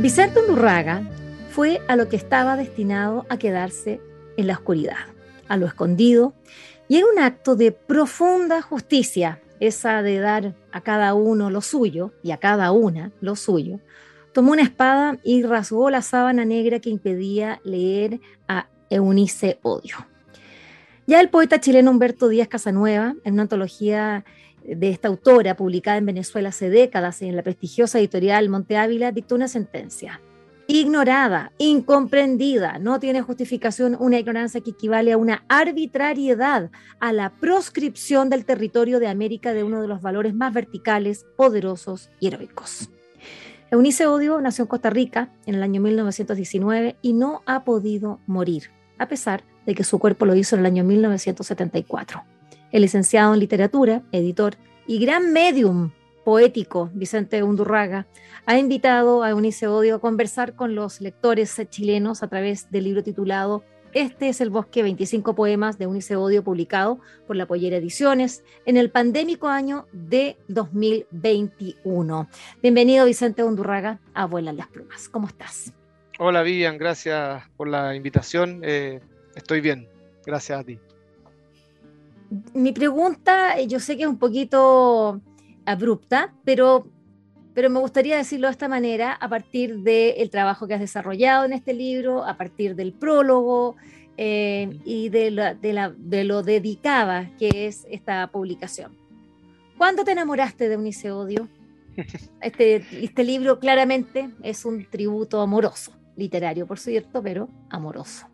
Vicente Undurraga fue a lo que estaba destinado a quedarse en la oscuridad, a lo escondido, y en un acto de profunda justicia, esa de dar a cada uno lo suyo y a cada una lo suyo, tomó una espada y rasgó la sábana negra que impedía leer a Eunice Odio. Ya el poeta chileno Humberto Díaz Casanueva, en una antología de esta autora, publicada en Venezuela hace décadas en la prestigiosa editorial Monte Ávila, dictó una sentencia. Ignorada, incomprendida, no tiene justificación una ignorancia que equivale a una arbitrariedad, a la proscripción del territorio de América de uno de los valores más verticales, poderosos y heroicos. Eunice Odio nació en Costa Rica en el año 1919 y no ha podido morir, a pesar de que su cuerpo lo hizo en el año 1974. El licenciado en literatura, editor y gran medium poético Vicente Undurraga ha invitado a Eunice Odio a conversar con los lectores chilenos a través del libro titulado Este es el bosque, 25 poemas de Eunice Odio publicado por la Pollera Ediciones en el pandémico año de 2021. Bienvenido Vicente Undurraga a Vuelan las Plumas. ¿Cómo estás? Hola Vivian, gracias por la invitación. Eh, estoy bien, gracias a ti mi pregunta, eh, yo sé que es un poquito abrupta, pero, pero me gustaría decirlo de esta manera, a partir del trabajo que has desarrollado en este libro, a partir del prólogo eh, y de, de, lo dedicada que es esta publicación. ¿Cuándo te enamoraste de Unice Odio? Este, este libro claramente es un tributo amoroso, literario por cierto, pero amoroso.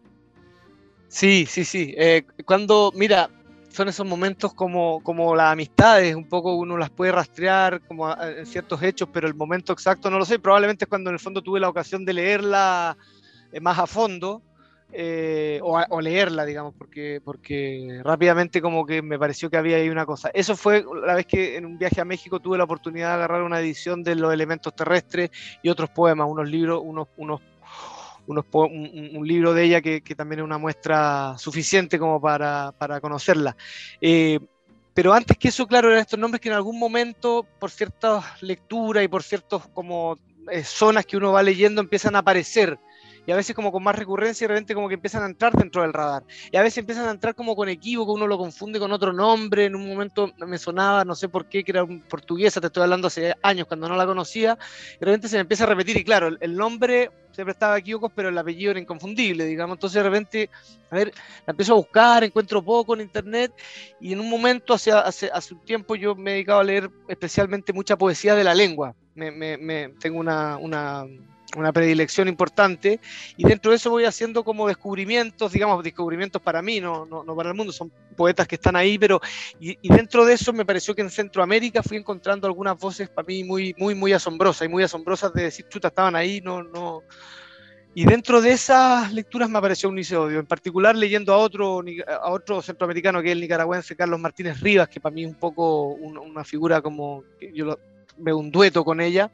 Sí, sí, sí. Eh, cuando, mira, son esos momentos como, como las amistades, un poco uno las puede rastrear como ciertos hechos, pero el momento exacto no lo sé. Probablemente es cuando en el fondo tuve la ocasión de leerla eh, más a fondo. Eh, o, leerla, digamos, porque, porque rápidamente como que me pareció que había ahí una cosa. Eso fue la vez que en un viaje a México tuve la oportunidad de agarrar una edición de los elementos terrestres y otros poemas, unos libros, unos, unos un, libro de ella que, también es una muestra suficiente como para, conocerla. Eh, pero antes que eso, claro, eran estos nombres que en algún momento, por ciertas lecturas y por ciertas como eh, zonas que uno va leyendo, empiezan a aparecer y a veces como con más recurrencia de repente como que empiezan a entrar dentro del radar. Y a veces empiezan a entrar como con equívoco, uno lo confunde con otro nombre, en un momento me sonaba, no sé por qué, que era un portuguesa, te estoy hablando hace años cuando no la conocía, y de repente se me empieza a repetir y claro, el, nombre siempre estaba equívocos, pero el apellido era inconfundible, digamos. Entonces de repente, a ver, la empiezo a buscar, encuentro poco en internet y en un momento, hace, hace, hace un tiempo, yo me he dedicado a leer especialmente mucha poesía de la lengua. Me, me, me tengo una, una una predilección importante y dentro de eso voy haciendo como descubrimientos, digamos, descubrimientos para mí, no, no, para el mundo, son poetas que están ahí, pero y, dentro de eso me pareció que en Centroamérica fui encontrando algunas voces para mí muy, muy, muy asombrosas y muy asombrosas de decir, chuta, estaban ahí, no, no. Y dentro de esas lecturas me apareció un Odio, en particular leyendo a otro, a otro centroamericano que es el nicaragüense Carlos Martínez Rivas, que para mí es un poco una, figura como, yo veo un dueto con ella,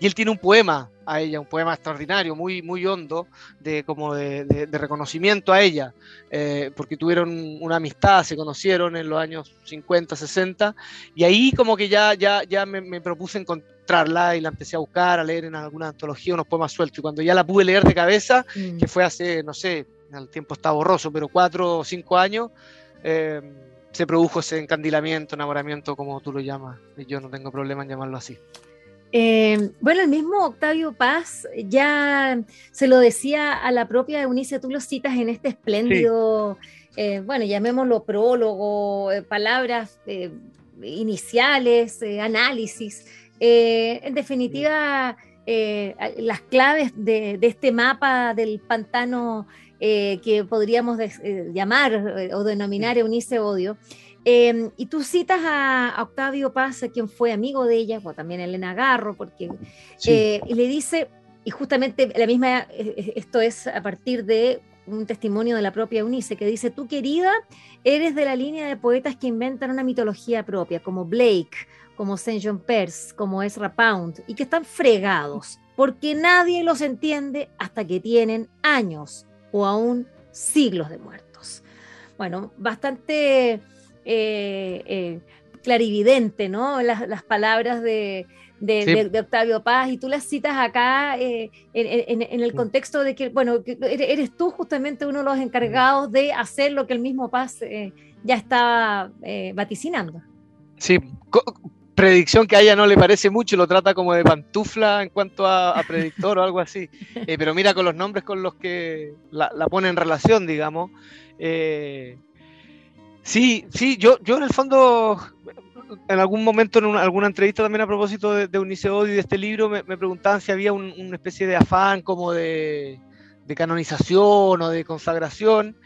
y él tiene un poema a ella, un poema extraordinario, muy, muy hondo, de, como de, reconocimiento a ella, eh, porque tuvieron una amistad, se conocieron en los años 50, 60, y ahí como que ya, ya, ya me, propuse encontrarla y la empecé a buscar, a leer en alguna antología unos poemas sueltos, y cuando ya la pude leer de cabeza, mm. que fue hace, no sé, el tiempo está borroso, pero cuatro o cinco años, eh, se produjo ese encandilamiento, enamoramiento, como tú lo llamas, y yo no tengo problema en llamarlo así. Eh, bueno, el mismo Octavio Paz ya se lo decía a la propia Eunice, tú lo citas en este espléndido, eh, bueno, llamémoslo prólogo, eh, palabras iniciales, análisis. en definitiva, las claves de, de, este mapa del pantano que podríamos llamar o denominar Eunice Odio, Em, y tú citas a, Octavio Paz, quien fue amigo de ella, o también Elena Garro, porque eh, y le dice, y justamente la misma, esto es a partir de un testimonio de la propia Eunice, que dice, tú querida, eres de la línea de poetas que inventan una mitología propia, como Blake, como Saint John Peirce, como Ezra Pound, y que están fregados, porque nadie los entiende hasta que tienen años o aún siglos de muertos. Bueno, bastante eh, eh, clarividente, ¿no? Las, palabras de, Octavio Paz, y tú las citas acá eh, en, el contexto de que, bueno, eres tú justamente uno de los encargados de hacer lo que el mismo Paz ya estaba vaticinando. Sí, predicción que a ella no le parece mucho, lo trata como de pantufla en cuanto a, predictor o algo así. Eh, pero mira con los nombres con los que la, pone en relación, digamos. Eh, sí, sí, yo, yo en el fondo, en algún momento en alguna entrevista también a propósito de, de y de este libro, me, preguntaban si había una especie de afán como de canonización o de consagración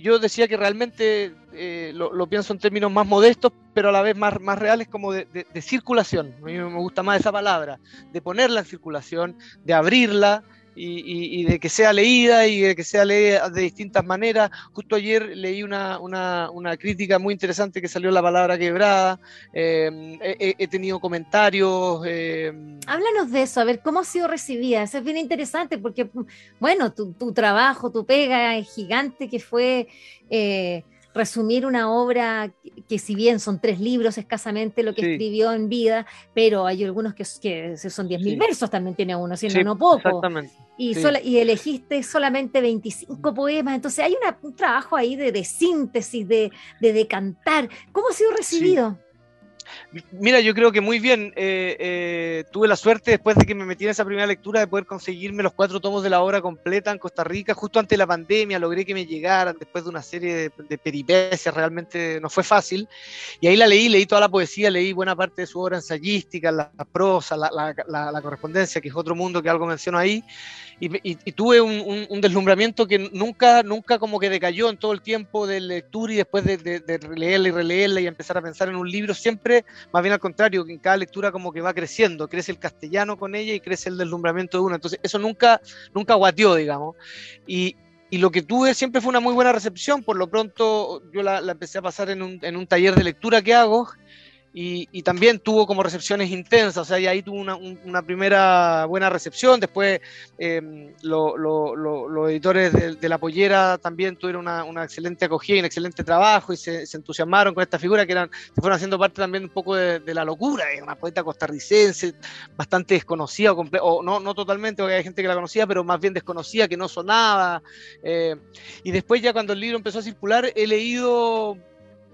yo decía que realmente eh, lo, pienso en términos más modestos, pero a la vez más, más reales como de, circulación. A mí me gusta más esa palabra, de ponerla en circulación, de abrirla, y, de que sea leída y de que sea leída de distintas maneras. Justo ayer leí una, crítica muy interesante que salió la palabra quebrada, eh, he, tenido comentarios. Eh, Háblanos de eso, a ver, ¿cómo ha sido recibida? Eso es bien interesante porque, bueno, tu, tu trabajo, tu pega es gigante que fue... Eh, resumir una obra que, si bien son tres libros escasamente lo que escribió en vida, pero hay algunos que, que son 10.000 versos, también tiene uno, siendo no poco. Exactamente. Y, y elegiste solamente 25 poemas, entonces hay un trabajo ahí de, síntesis, de, de, de, cantar. ¿Cómo ha sido recibido? Mira, yo creo que muy bien. Eh, eh, tuve la suerte después de que me metí en esa primera lectura de poder conseguirme los cuatro tomos de la obra completa en Costa Rica. Justo antes de la pandemia logré que me llegaran después de una serie de, peripecias. Realmente no fue fácil. Y ahí la leí, leí toda la poesía, leí buena parte de su obra ensayística, la, prosa, la, correspondencia, que es otro mundo que algo menciono ahí. Y, tuve un, deslumbramiento que nunca, nunca como que decayó en todo el tiempo de lectura y después de, de, leerla y releerla y empezar a pensar en un libro, siempre, más bien al contrario, que en cada lectura como que va creciendo, crece el castellano con ella y crece el deslumbramiento de uno. Entonces, eso nunca, nunca guateó, digamos. Y, y lo que tuve siempre fue una muy buena recepción. Por lo pronto, yo la, la empecé a pasar en un, en un, taller de lectura que hago y, también tuvo como recepciones intensas, o sea, y ahí tuvo una, primera buena recepción, después em, los editores de, La Pollera también tuvieron una, excelente acogida y un excelente trabajo y se, entusiasmaron con esta figura que eran, se fueron haciendo parte también un poco de, la locura, una poeta costarricense bastante desconocida, o, no, no totalmente, porque hay gente que la conocía, pero más bien desconocida, que no sonaba, eh, y después ya cuando el libro empezó a circular, he leído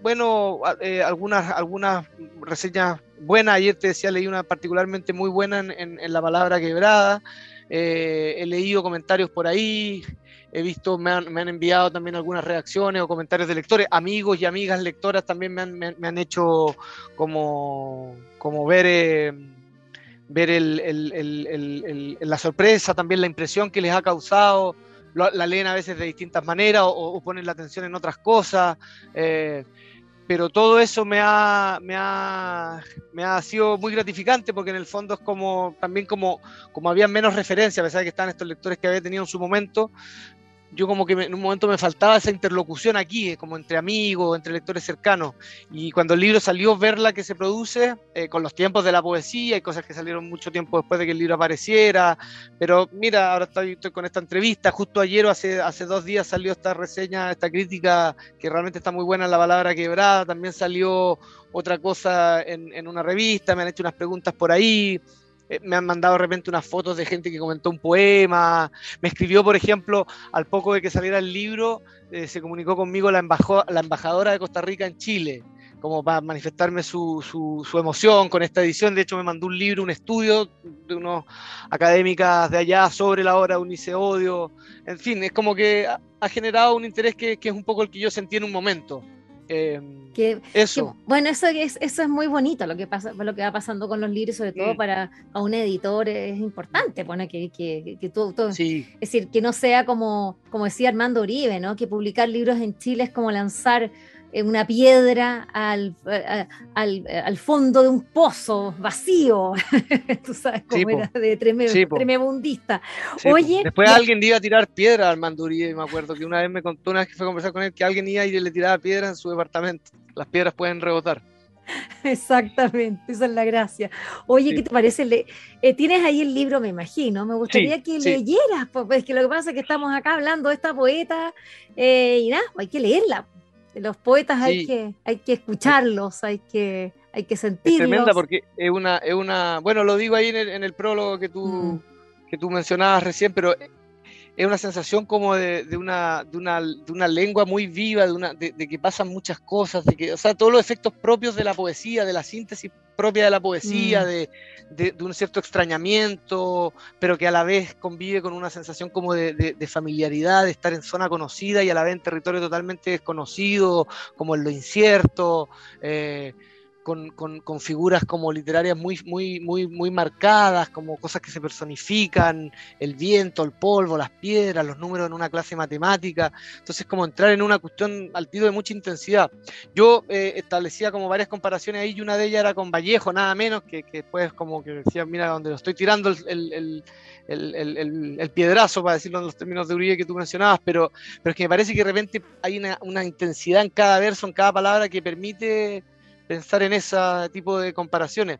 bueno, eh, algunas, algunas reseñas buenas. Ayer te decía, leí una particularmente muy buena en, La Palabra Quebrada. Eh, he leído comentarios por ahí. He visto, me han, me han, enviado también algunas reacciones o comentarios de lectores. Amigos y amigas lectoras también me han, me, han hecho como, como ver, eh, ver el, el, la sorpresa, también la impresión que les ha causado. La, leen a veces de distintas maneras o, ponen la atención en otras cosas pero todo eso me ha, me ha, me ha sido muy gratificante porque en el fondo es como también como, como había menos referencia, a pesar de que están estos lectores que había tenido en su momento, yo como que en un momento me faltaba esa interlocución aquí, eh, como entre amigos, entre lectores cercanos. Y cuando el libro salió, verla que se produce, eh, con los tiempos de la poesía, hay cosas que salieron mucho tiempo después de que el libro apareciera. Pero mira, ahora estoy, con esta entrevista, justo ayer o hace, hace dos días salió esta reseña, esta crítica, que realmente está muy buena en la palabra quebrada. También salió otra cosa en, en una revista, me han hecho unas preguntas por ahí. Eh, me han mandado de repente unas fotos de gente que comentó un poema, me escribió, por ejemplo, al poco de que saliera el libro, eh, se comunicó conmigo la, la embajadora de Costa Rica en Chile, como para manifestarme su, su, emoción con esta edición. De hecho, me mandó un libro, un estudio de unos académicas de allá sobre la obra de Unice. En fin, es como que ha, generado un interés que, que, es un poco el que yo sentí en un momento. Em, que, eso. bueno, eso es, eso es muy bonito lo que pasa, lo que va pasando con los libros, sobre todo mm. para a un editor es importante, pone que, que, que es decir, que no sea como, como decía Armando Uribe, ¿no? Que publicar libros en Chile es como lanzar una piedra al, al, fondo de un pozo vacío. Tú sabes cómo era de tremebundista. Oye, Después alguien iba a tirar piedra al Mandurí, me acuerdo que una vez me contó, una vez que fue a conversar con él, que alguien iba y le tiraba piedra en su departamento. Las piedras pueden rebotar. Exactamente, esa es la gracia. Oye, ¿qué te parece? Eh, tienes ahí el libro, me imagino. Me gustaría que leyeras, pues que lo que pasa es que estamos acá hablando de esta poeta eh, y nada, hay que leerla. Los poetas hay, que, hay que escucharlos, hay que, hay que sentirlos. Es tremenda porque es una, es una, bueno, lo digo ahí en el, prólogo que tú, mm. que tú mencionabas recién, pero es una sensación como de, una, de, una, de, una, lengua muy viva, de, una, de, que pasan muchas cosas, de que, o sea, todos los efectos propios de la poesía, de la síntesis propia de la poesía, mm. de, un cierto extrañamiento, pero que a la vez convive con una sensación como de, familiaridad, de estar en zona conocida y a la vez en territorio totalmente desconocido, como en lo incierto. Eh, con, con, figuras como literarias muy, muy, muy, muy marcadas, como cosas que se personifican, el viento, el polvo, las piedras, los números en una clase matemática. Entonces, como entrar en una cuestión al tiro de mucha intensidad. Yo eh, establecía como varias comparaciones ahí y una de ellas era con Vallejo, nada menos, que, que después como que decía, mira, donde lo estoy tirando el, el, el, el, piedrazo, para decirlo en los términos de Uribe que tú mencionabas, pero, pero es que me parece que de repente hay una, una intensidad en cada verso, en cada palabra que permite pensar en ese tipo de comparaciones.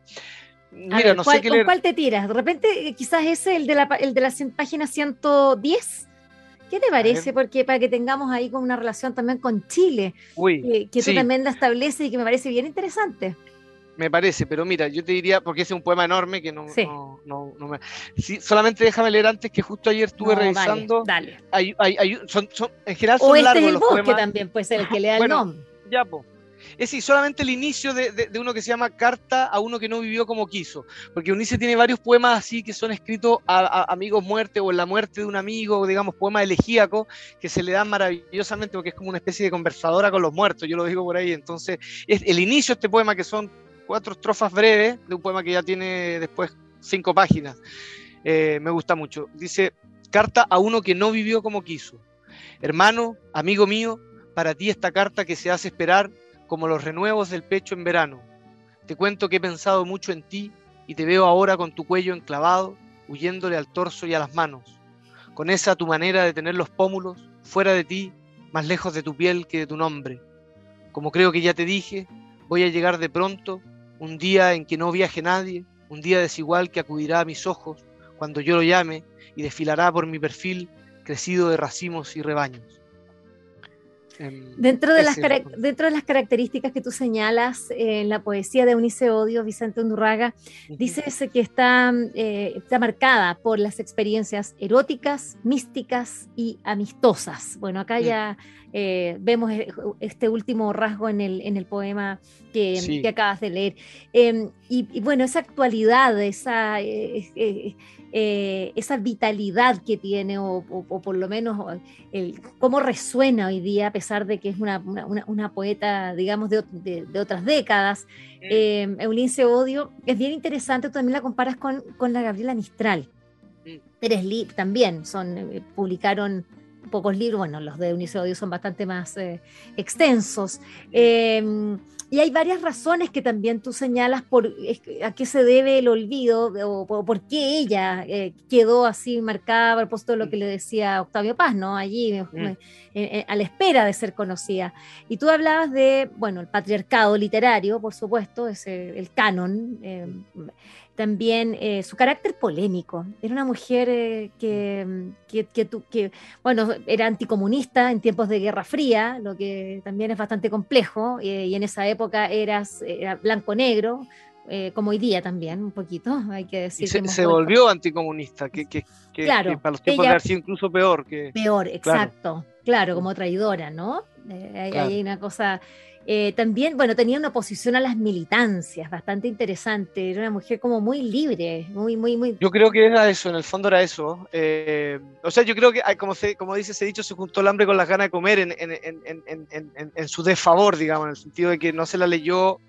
Mira, no sé qué ¿Con cuál te tiras? De repente, eh, quizás ese, el de la, el de la página 110. ¿Qué te parece? Porque para que tengamos ahí con una relación también con Chile, que tú también la estableces y que me parece bien interesante. Me parece, pero mira, yo te diría, porque ese es un poema enorme que no, no, no, me... solamente déjame leer antes que justo ayer estuve revisando. Dale, son, en general son o este es el bosque también puede ser el que le da el nombre. Ya, pues es decir, solamente el inicio de, uno que se llama Carta a uno que no vivió como quiso, porque Unice tiene varios poemas así que son escritos a, amigos muerte o en la muerte de un amigo, digamos, poemas elegíacos que se le dan maravillosamente porque es como una especie de conversadora con los muertos, yo lo digo por ahí, entonces es el inicio de este poema que son cuatro estrofas breves de un poema que ya tiene después cinco páginas, eh, me gusta mucho, dice, Carta a uno que no vivió como quiso. Hermano, amigo mío, para ti esta carta que se hace esperar como los renuevos del pecho en verano. Te cuento que he pensado mucho en ti y te veo ahora con tu cuello enclavado, huyéndole al torso y a las manos, con esa tu manera de tener los pómulos fuera de ti, más lejos de tu piel que de tu nombre. Como creo que ya te dije, voy a llegar de pronto, un día en que no viaje nadie, un día desigual que acudirá a mis ojos cuando yo lo llame y desfilará por mi perfil crecido de racimos y rebaños. Dentro de, las dentro de las características que tú señalas en la poesía de Unice Odio, Vicente Undurraga, dices que está, eh, está marcada por las experiencias eróticas, místicas y amistosas. Bueno, acá ya eh, vemos e, este último rasgo en el, en el poema que, que acabas de leer. Em, y, bueno, esa actualidad, esa... Eh, eh, esa vitalidad que tiene, o, por lo menos el, cómo resuena hoy día, a pesar de que es una, una, poeta, digamos, de, de, otras décadas. Eh, Eulince Odio, es bien interesante, tú también la comparas con, con la Gabriela Mistral. Pérez también, son, eh, publicaron pocos libros, bueno, los de Eunice Odio son bastante más eh, extensos. Em, y hay varias razones que también tú señalas por a qué se debe el olvido o, por qué ella eh, quedó así marcada a propósito de lo que le decía Octavio Paz, ¿no? Allí, eh, a la espera de ser conocida. Y tú hablabas de, bueno, el patriarcado literario, por supuesto, es el canon em, también eh, su carácter polémico. Era una mujer eh, que, que, que, bueno, era anticomunista en tiempos de Guerra Fría, lo que también es bastante complejo, eh, y en esa época eras, era blanco-negro, como hoy día también, un poquito, hay que decir. se, volvió anticomunista, que, que, claro, para los tiempos de sido incluso peor. que Peor, exacto, claro, como traidora, ¿no? hay una cosa eh, también, bueno, tenía una posición a las militancias bastante interesante. Era una mujer como muy libre, muy, muy, muy. Yo creo que era eso, en el fondo era eso. Eh, o sea, yo creo que, como, se, como dice ese dicho, se juntó el hambre con las ganas de comer en, en, en, en, su desfavor, digamos, en el sentido de que no se la leyó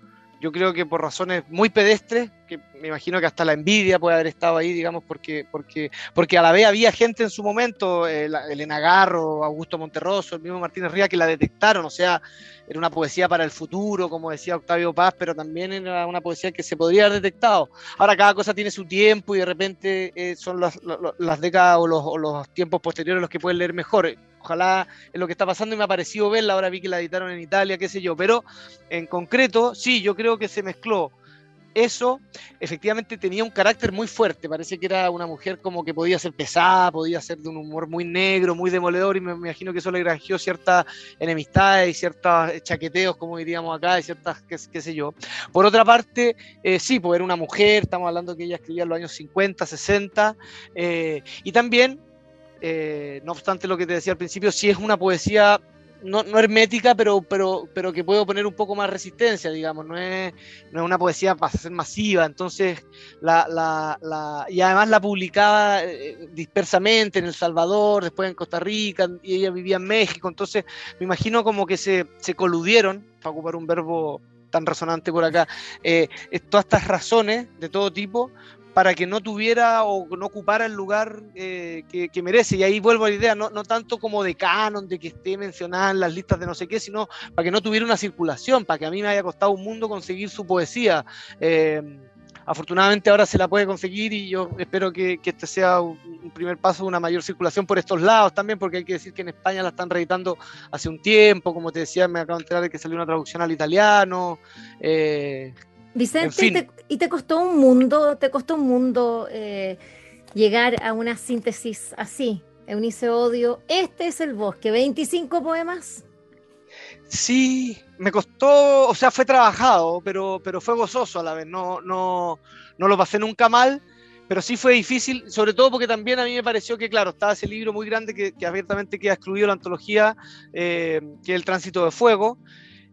yo creo que por razones muy pedestres, que me imagino que hasta la envidia puede haber estado ahí, digamos, porque, porque, porque a la vez había gente en su momento, eh, Elena Garro, Augusto Monterroso, el mismo Martínez Ría, que la detectaron, o sea, era una poesía para el futuro, como decía Octavio Paz, pero también era una poesía que se podría haber detectado. Ahora cada cosa tiene su tiempo y de repente eh, son las, décadas o los tiempos posteriores los que pueden leer mejor ojalá es lo que está pasando y me ha parecido verla, ahora vi que la editaron en Italia, qué sé yo, pero en concreto, sí, yo creo que se mezcló eso. Efectivamente tenía un carácter muy fuerte, parece que era una mujer como que podía ser pesada, podía ser de un humor muy negro, muy demoledor. Y me, imagino que eso le granjeó ciertas enemistades y ciertos chaqueteos, como diríamos acá, y ciertas, qué, sé yo. Por otra parte, eh, sí, pues era una mujer, estamos hablando que ella escribía en los años 50, 60, eh, y también eh, no obstante lo que te decía al principio, sí es una poesía no, hermética, pero, pero, pero que puede poner un poco más resistencia, digamos, no es, no es una poesía para ser masiva, entonces, la, la, y además la publicaba eh, dispersamente en El Salvador, después en Costa Rica, y ella vivía en México, entonces me imagino como que se, se coludieron, para ocupar un verbo tan resonante por acá, eh, todas estas razones de todo tipo para que no tuviera o no ocupara el lugar eh, que, merece. Y ahí vuelvo a la idea, no, tanto como de canon, de que esté mencionada en las listas de no sé qué, sino para que no tuviera una circulación, para que a mí me haya costado un mundo conseguir su poesía. Eh, afortunadamente ahora se la puede conseguir y yo espero que, este sea un, primer paso una mayor circulación por estos lados también, porque hay que decir que en España la están reeditando hace un tiempo, como te decía, me acabo de enterar de que salió una traducción al italiano. Eh, Vicente, y, te, costó un mundo, te costó un mundo eh, llegar a una síntesis así. Eunice Odio, este es el bosque, 25 poemas. Sí, me costó, o sea, fue trabajado, pero, pero fue gozoso a la vez. No, no, no lo pasé nunca mal, pero sí fue difícil, sobre todo porque también a mí me pareció que, claro, estaba ese libro muy grande que, abiertamente queda excluido la antología, eh, que es El Tránsito de Fuego,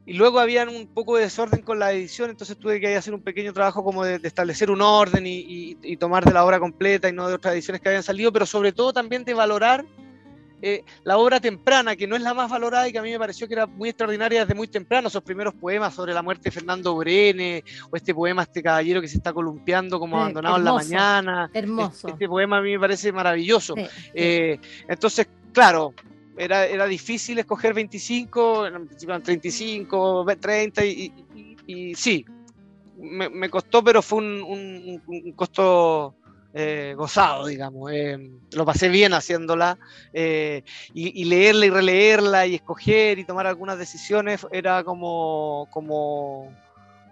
y luego había un poco de desorden con la edición, entonces tuve que hacer un pequeño trabajo como de, establecer un orden y, tomar de la obra completa y no de otras ediciones que habían salido, pero sobre todo también de valorar eh, la obra temprana, que no es la más valorada y que a mí me pareció que era muy extraordinaria desde muy temprano, esos primeros poemas sobre la muerte de Fernando Brene, o este poema, este caballero que se está columpiando como abandonado en la mañana. Hermoso. Este, poema a mí me parece maravilloso. Eh, entonces, claro, era, era difícil escoger 25, en principio 35, 30 y, y, sí, me, costó, pero fue un, un, costo eh, gozado, digamos. Eh, lo pasé bien haciéndola eh, y, leerla y releerla y escoger y tomar algunas decisiones era como, como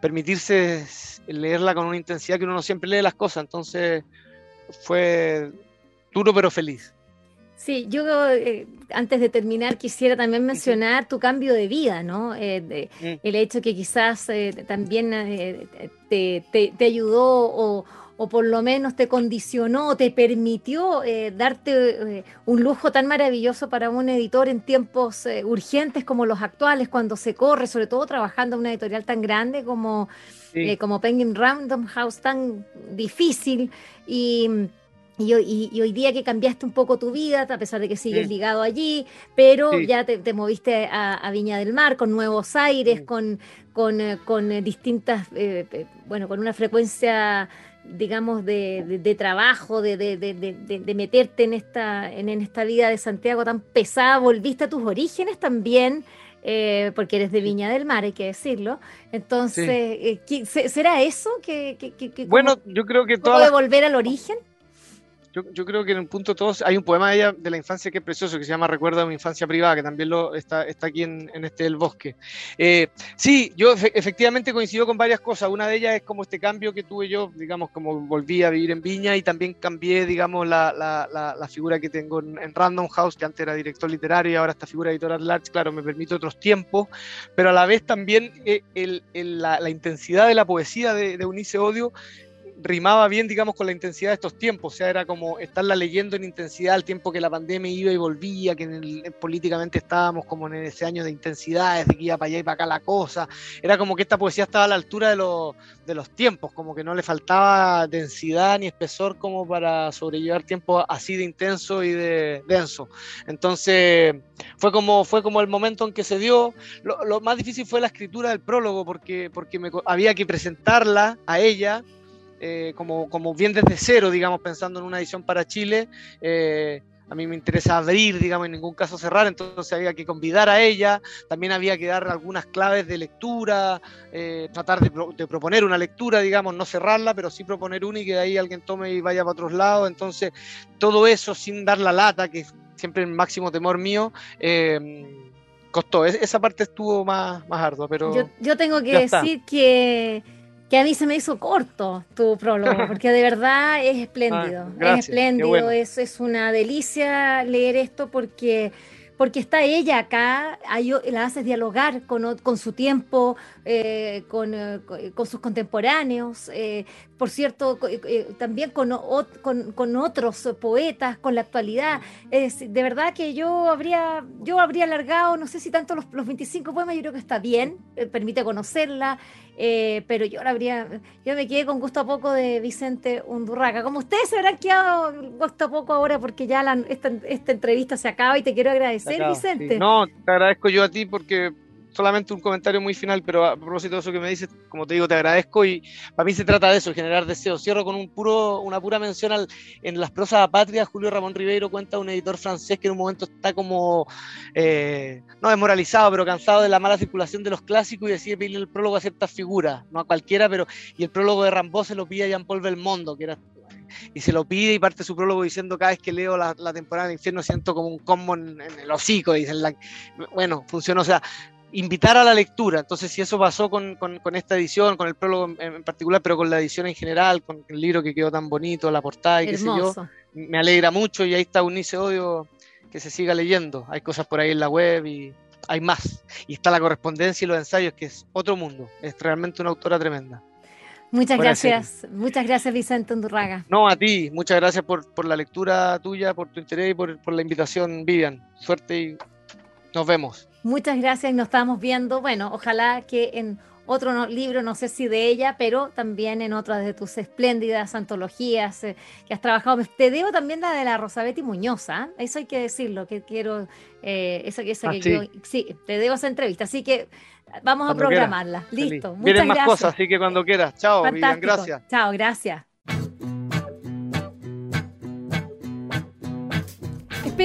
permitirse leerla con una intensidad que uno no siempre lee las cosas. Entonces fue duro pero feliz. Sí, yo eh, antes de terminar quisiera también mencionar tu cambio de vida, ¿no? Eh, mm. El hecho que quizás eh, también te, te, ayudó o, o, por lo menos te condicionó, te permitió darte un lujo tan maravilloso para un editor en tiempos urgentes como los actuales, cuando se corre, sobre todo trabajando en una editorial tan grande como, como Penguin Random House, tan difícil y y, hoy día que cambiaste un poco tu vida, a pesar de que sigues ligado allí, pero ya te, moviste a, Viña del Mar con nuevos aires, con, con, eh, con eh, distintas, eh, bueno, con una frecuencia, digamos, de, trabajo, de, meterte en esta, en, esta vida de Santiago tan pesada, volviste a tus orígenes también. porque eres de Viña del Mar, hay que decirlo. Entonces, ¿será eso? que, bueno, yo creo que todo. ¿Puede volver al origen? Yo, creo que en un punto todos. Hay un poema de ella de la infancia que es precioso, que se llama Recuerda mi infancia privada, que también lo está, está aquí en, este El Bosque. Eh, sí, yo efectivamente coincido con varias cosas. Una de ellas es como este cambio que tuve yo, digamos, como volví a vivir en Viña y también cambié, digamos, la, la, la, figura que tengo en, Random House, que antes era director literario y ahora esta figura editorial large, claro, me permite otros tiempos, pero a la vez también eh, el, la, intensidad de la poesía de, de Unice Odio rimaba bien, digamos, con la intensidad de estos tiempos, o sea, era como estarla leyendo en intensidad al tiempo que la pandemia iba y volvía, que políticamente estábamos como en ese año de intensidades, de que iba para allá y para acá la cosa, era como que esta poesía estaba a la altura de, de los tiempos, como que no le faltaba densidad ni espesor como para sobrellevar tiempos así de intenso y de denso. Entonces, fue como, fue como el momento en que se dio, lo, más difícil fue la escritura del prólogo, porque, porque me, había que presentarla a ella, eh, como, como bien desde cero, digamos, pensando en una edición para Chile. Eh, a mí me interesa abrir, digamos, en ningún caso cerrar, entonces había que convidar a ella, también había que dar algunas claves de lectura, eh, tratar de, proponer una lectura, digamos, no cerrarla, pero sí proponer una y que de ahí alguien tome y vaya para otros lados, entonces todo eso sin dar la lata, que es siempre el máximo temor mío, costó, esa parte estuvo más, más ardua, pero... Yo, yo tengo que decir que que a mí se me hizo corto tu prólogo, porque de verdad es espléndido, ah, es espléndido, es, es una delicia leer esto porque porque está ella acá, la haces dialogar con, con su tiempo, eh, con, eh, con, sus contemporáneos, eh, por cierto, también con, con, otros poetas, con la actualidad. Es, de verdad que yo habría, yo habría alargado, no sé si tanto los, los 25 poemas, yo creo que está bien, permite conocerla, pero yo habría, yo me quedé con gusto a poco de Vicente Undurraca. Como ustedes se habrán quedado gusto a poco ahora porque ya esta, esta entrevista se acaba y te quiero agradecer, Vicente. No, te agradezco yo a ti porque solamente un comentario muy final, pero a propósito de eso que me dices, como te digo, te agradezco y para mí se trata de eso, generar deseos. Cierro con un puro, una pura mención al, en las prosas patria, Julio Ramón Ribeiro cuenta un editor francés que en un momento está como, eh, no desmoralizado, pero cansado de la mala circulación de los clásicos y decide pedirle el prólogo a ciertas figuras, no a cualquiera, pero y el prólogo de Rambo se lo pide a Jean-Paul Belmondo, que era y se lo pide y parte su prólogo diciendo cada vez que leo la, temporada del infierno siento como un combo en, el hocico, y la, bueno, funcionó, o sea, invitar a la lectura. Entonces, si eso pasó con, esta edición, con el prólogo en, particular, pero con la edición en general, con el libro que quedó tan bonito, la portada y qué sé yo, me alegra mucho y ahí está Unice Odio que se siga leyendo. Hay cosas por ahí en la web y hay más. Y está la correspondencia y los ensayos, que es otro mundo. Es realmente una autora tremenda. Muchas gracias, muchas gracias Vicente Undurraga. No, a ti, muchas gracias por, por la lectura tuya, por tu interés y por, por la invitación, Vivian. Suerte y nos vemos. Muchas gracias, nos estamos viendo. Bueno, ojalá que en otro libro, no sé si de ella, pero también en otras de tus espléndidas antologías eh, que has trabajado. Te debo también la de la Rosabetti Muñoz, ¿ah? eso hay que decirlo, que quiero, eh, esa, esa ah, que sí. yo, sí, te debo esa entrevista, así que vamos a programarla. Listo. Muchas Vienen más cosas, así que cuando quieras. Chao, Vivian, gracias. Chao, gracias.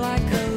Like a